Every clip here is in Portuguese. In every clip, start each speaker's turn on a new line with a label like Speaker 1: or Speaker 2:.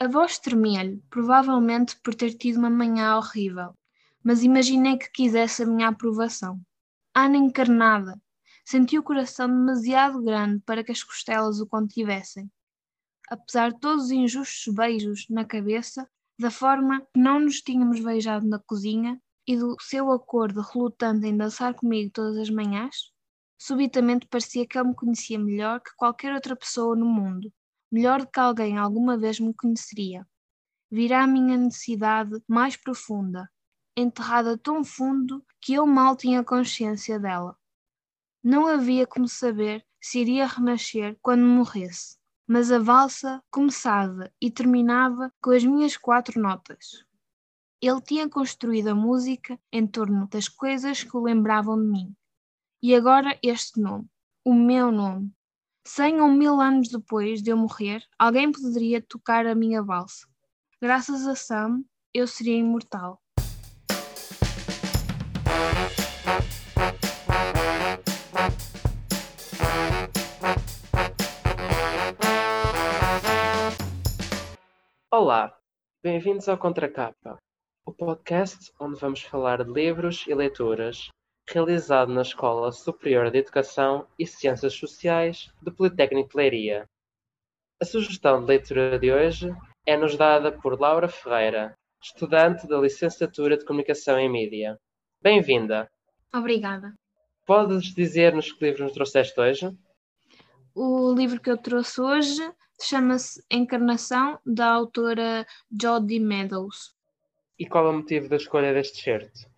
Speaker 1: A voz tremia-lhe, provavelmente por ter tido uma manhã horrível, mas imaginei que quisesse a minha aprovação. Ana encarnada! Senti o coração demasiado grande para que as costelas o contivessem. Apesar de todos os injustos beijos na cabeça, da forma que não nos tínhamos beijado na cozinha e do seu acordo relutante em dançar comigo todas as manhãs, subitamente parecia que ele me conhecia melhor que qualquer outra pessoa no mundo, melhor do que alguém alguma vez me conheceria. Virá a minha necessidade mais profunda, enterrada tão fundo que eu mal tinha consciência dela. Não havia como saber se iria renascer quando morresse, mas a valsa começava e terminava com as minhas quatro notas. Ele tinha construído a música em torno das coisas que o lembravam de mim. E agora este nome, o meu nome. Cem ou mil anos depois de eu morrer, alguém poderia tocar a minha valsa. Graças a Sam, eu seria imortal.
Speaker 2: Olá, bem-vindos ao Contracapa, o podcast onde vamos falar de livros e leituras, realizado na Escola Superior de Educação e Ciências Sociais do Politécnico de Leiria. A sugestão de leitura de hoje é-nos dada por Laura Ferreira, estudante da Licenciatura de Comunicação em Mídia. Bem-vinda!
Speaker 1: Obrigada.
Speaker 2: Podes dizer-nos que livro nos trouxeste hoje?
Speaker 1: O livro que eu trouxe hoje chama-se Encarnação, da autora Jodie Meadows.
Speaker 2: E qual é o motivo da escolha deste certo?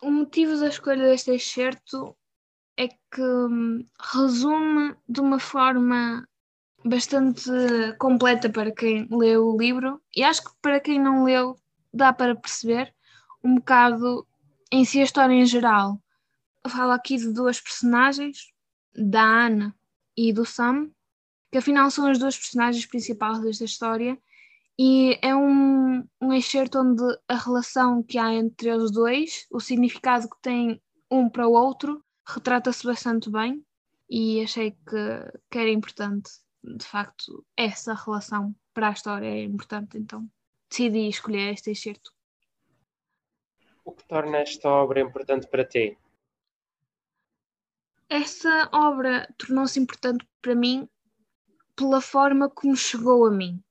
Speaker 1: O motivo da escolha deste excerto é que hum, resume de uma forma bastante completa para quem leu o livro e acho que para quem não leu dá para perceber um bocado em si a história em geral. Falo aqui de duas personagens, da Ana e do Sam, que afinal são as duas personagens principais desta história, e é um, um excerto onde a relação que há entre os dois, o significado que tem um para o outro, retrata-se bastante bem e achei que, que era importante. De facto, essa relação para a história é importante, então decidi escolher este excerto.
Speaker 2: O que torna esta obra importante para ti?
Speaker 1: Essa obra tornou-se importante para mim pela forma como chegou a mim.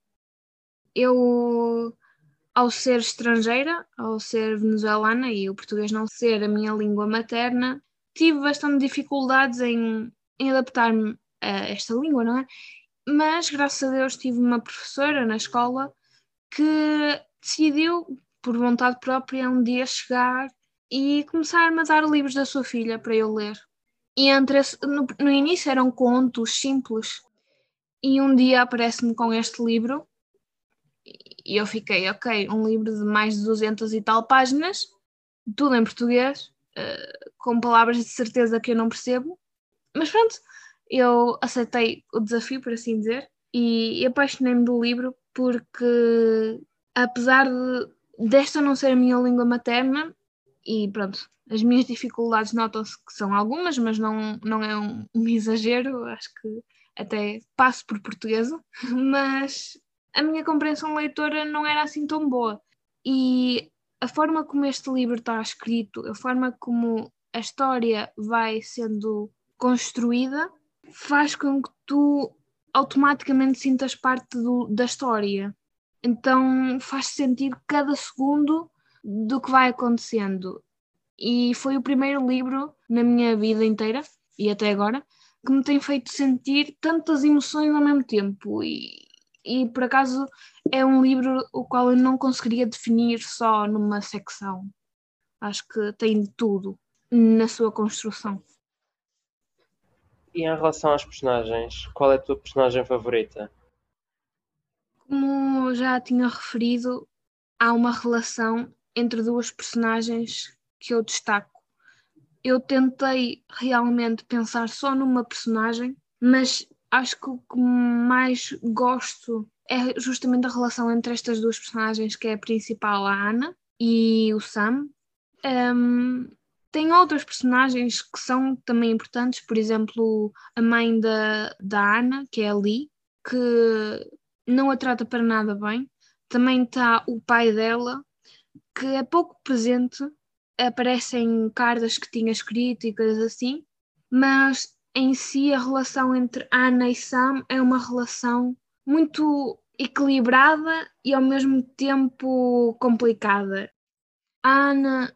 Speaker 1: Eu, ao ser estrangeira, ao ser venezuelana e o português não ser a minha língua materna, tive bastante dificuldades em, em adaptar-me a esta língua, não é? Mas, graças a Deus, tive uma professora na escola que decidiu, por vontade própria, um dia chegar e começar-me a dar livros da sua filha para eu ler. E entre esse, no, no início eram contos simples, e um dia aparece-me com este livro e eu fiquei, ok, um livro de mais de 200 e tal páginas, tudo em português, uh, com palavras de certeza que eu não percebo, mas pronto, eu aceitei o desafio, por assim dizer, e, apaixonei-me do livro porque, apesar de, desta não ser a minha língua materna, e pronto, as minhas dificuldades notam-se que são algumas, mas não, não é um, um exagero, acho que até passo por portuguesa, mas a minha compreensão leitora não era assim tão boa. E a forma como este livro está escrito, a forma como a história vai sendo construída, faz com que tu automaticamente sintas parte do, da história. Então faz sentido cada segundo do que vai acontecendo. E foi o primeiro livro na minha vida inteira, e até agora, que me tem feito sentir tantas emoções ao mesmo tempo. E, e por acaso é um livro o qual eu não conseguiria definir só numa secção. Acho que tem tudo na sua construção.
Speaker 2: E em relação às personagens, qual é a tua personagem favorita?
Speaker 1: Como já tinha referido, há uma relação entre duas personagens que eu destaco eu tentei realmente pensar só numa personagem, mas acho que o que mais gosto é justamente a relação entre estas duas personagens, que é a principal, a Ana, e o Sam. Um, tem outras personagens que são também importantes, por exemplo, a mãe da, da Ana, que é a Lee, que não a trata para nada bem. Também está o pai dela, que é pouco presente, aparecem cartas que tinha escrito e coisas assim, mas em si a relação entre Anna e Sam é uma relação muito equilibrada e ao mesmo tempo complicada. A Ana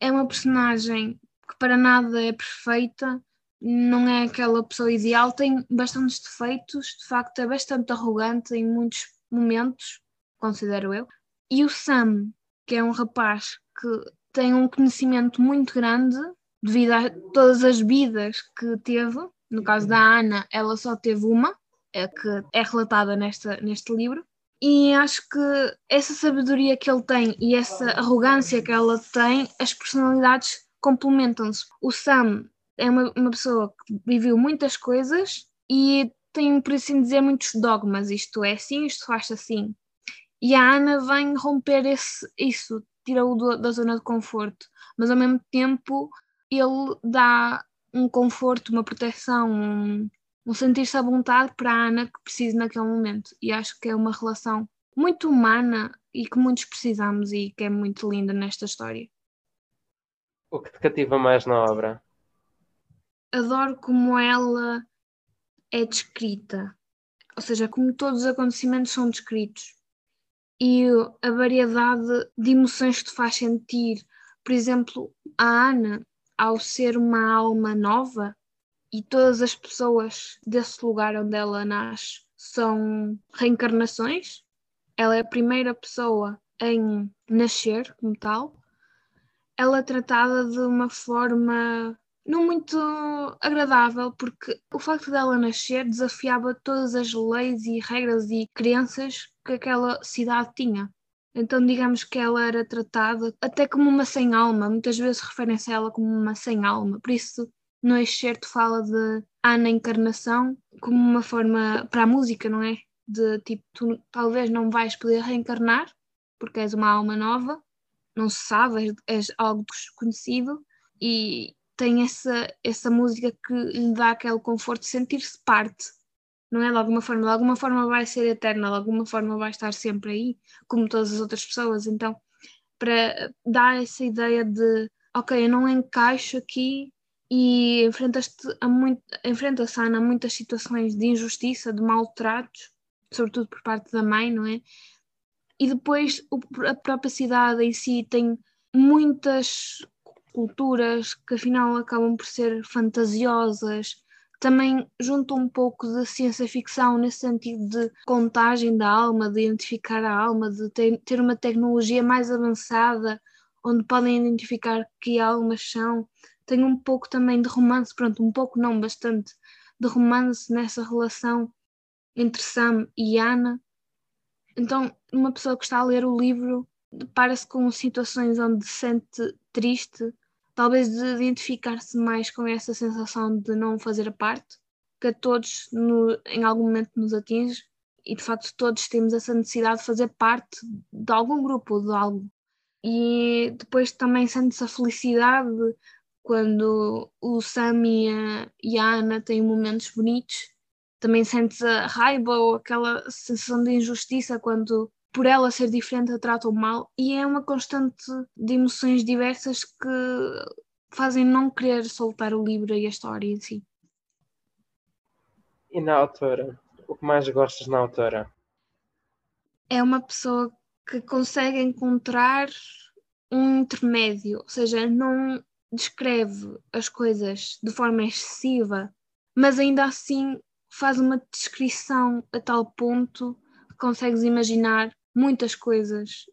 Speaker 1: é uma personagem que para nada é perfeita, não é aquela pessoa ideal, tem bastantes defeitos, de facto é bastante arrogante em muitos momentos, considero eu. E o Sam, que é um rapaz que tem um conhecimento muito grande devido a todas as vidas que teve. No caso da Ana, ela só teve uma, é que é relatada nesta, neste livro. E acho que essa sabedoria que ele tem e essa arrogância que ela tem, as personalidades complementam-se. O Sam é uma, uma pessoa que viveu muitas coisas e tem, por assim dizer, muitos dogmas. Isto é assim, isto faz assim. E a Ana vem romper esse, isso, tira-o da zona de conforto, mas ao mesmo tempo ele dá um conforto, uma proteção, um, um sentir-se à vontade para a Ana que precisa naquele momento. E acho que é uma relação muito humana e que muitos precisamos e que é muito linda nesta história.
Speaker 2: O que te cativa mais na obra?
Speaker 1: Adoro como ela é descrita, ou seja, como todos os acontecimentos são descritos e a variedade de emoções que te faz sentir. Por exemplo, a Ana, ao ser uma alma nova, e todas as pessoas desse lugar onde ela nasce são reencarnações. Ela é a primeira pessoa em nascer como tal. Ela é tratada de uma forma não muito agradável, porque o facto dela nascer desafiava todas as leis e regras e crenças que aquela cidade tinha. Então, digamos que ela era tratada até como uma sem-alma, muitas vezes referem-se a ela como uma sem-alma, por isso no excerto fala de Ana Encarnação como uma forma para a música, não é? De tipo, tu talvez não vais poder reencarnar porque és uma alma nova, não se sabe, és, és algo desconhecido e tem essa, essa música que lhe dá aquele conforto de sentir-se parte, não é? De alguma forma, de alguma forma vai ser eterna, de alguma forma vai estar sempre aí, como todas as outras pessoas. Então, para dar essa ideia de, ok, eu não encaixo aqui e enfrentas-te a, muito, a muitas situações de injustiça, de maltratos, sobretudo por parte da mãe, não é? E depois a própria cidade em si tem muitas culturas que afinal acabam por ser fantasiosas, também junto um pouco de ciência ficção nesse sentido de contagem da alma, de identificar a alma, de ter, ter uma tecnologia mais avançada onde podem identificar que almas são tem um pouco também de romance, pronto, um pouco não, bastante de romance nessa relação entre Sam e Ana. Então, uma pessoa que está a ler o livro depara-se com situações onde se sente triste, talvez de identificar-se mais com essa sensação de não fazer parte, que a todos no, em algum momento nos atinge, e de facto todos temos essa necessidade de fazer parte de algum grupo, de algo. E depois também sente-se a felicidade quando o Sam e a, e a Ana têm momentos bonitos, também sentes a raiva ou aquela sensação de injustiça quando por ela ser diferente a tratam mal e é uma constante de emoções diversas que fazem não querer soltar o livro e a história em si.
Speaker 2: E na autora? O que mais gostas na autora?
Speaker 1: É uma pessoa que consegue encontrar um intermédio, ou seja, não descreve as coisas de forma excessiva, mas ainda assim faz uma descrição a tal ponto que consegues imaginar muitas coisas.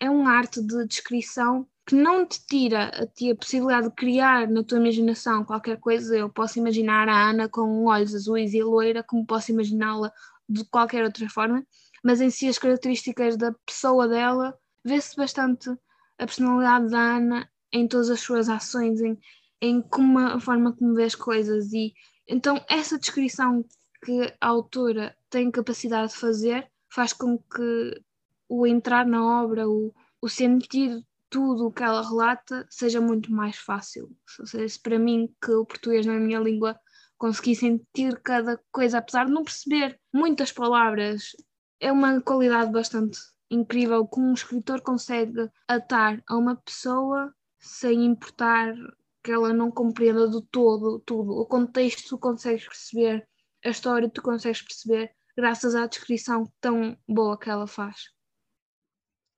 Speaker 1: É um arte de descrição que não te tira a ti a possibilidade de criar na tua imaginação qualquer coisa. Eu posso imaginar a Ana com olhos azuis e loira, como posso imaginá-la de qualquer outra forma, mas em si as características da pessoa dela vê-se bastante a personalidade da Ana em todas as suas ações, em, em como a forma como vê as coisas. E então essa descrição que a autora tem capacidade de fazer faz com que o entrar na obra, o, o sentir tudo o que ela relata seja muito mais fácil. Ou seja, para mim que o português na minha língua consegui sentir cada coisa, apesar de não perceber muitas palavras é uma qualidade bastante incrível como um escritor consegue atar a uma pessoa sem importar que ela não compreenda do todo tudo. O contexto tu consegues perceber, a história tu consegues perceber graças à descrição tão boa que ela faz.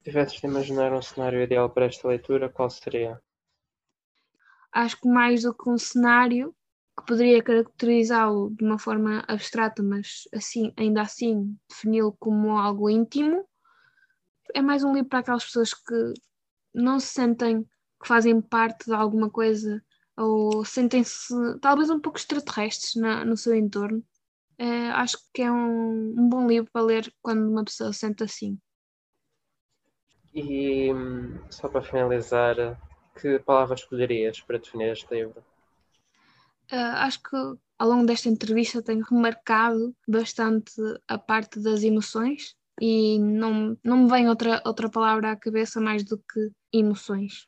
Speaker 2: Se tivesses de imaginar um cenário ideal para esta leitura, qual seria?
Speaker 1: Acho que mais do que um cenário que poderia caracterizá-lo de uma forma abstrata, mas assim, ainda assim defini-lo como algo íntimo, é mais um livro para aquelas pessoas que não se sentem que fazem parte de alguma coisa ou sentem-se talvez um pouco extraterrestres na, no seu entorno. É, acho que é um, um, bom livro para ler quando uma pessoa se sente assim.
Speaker 2: E só para finalizar, que palavra escolherias para definir este livro?
Speaker 1: Uh, acho que ao longo desta entrevista tenho remarcado bastante a parte das emoções e não, não me vem outra, outra palavra à cabeça mais do que emoções.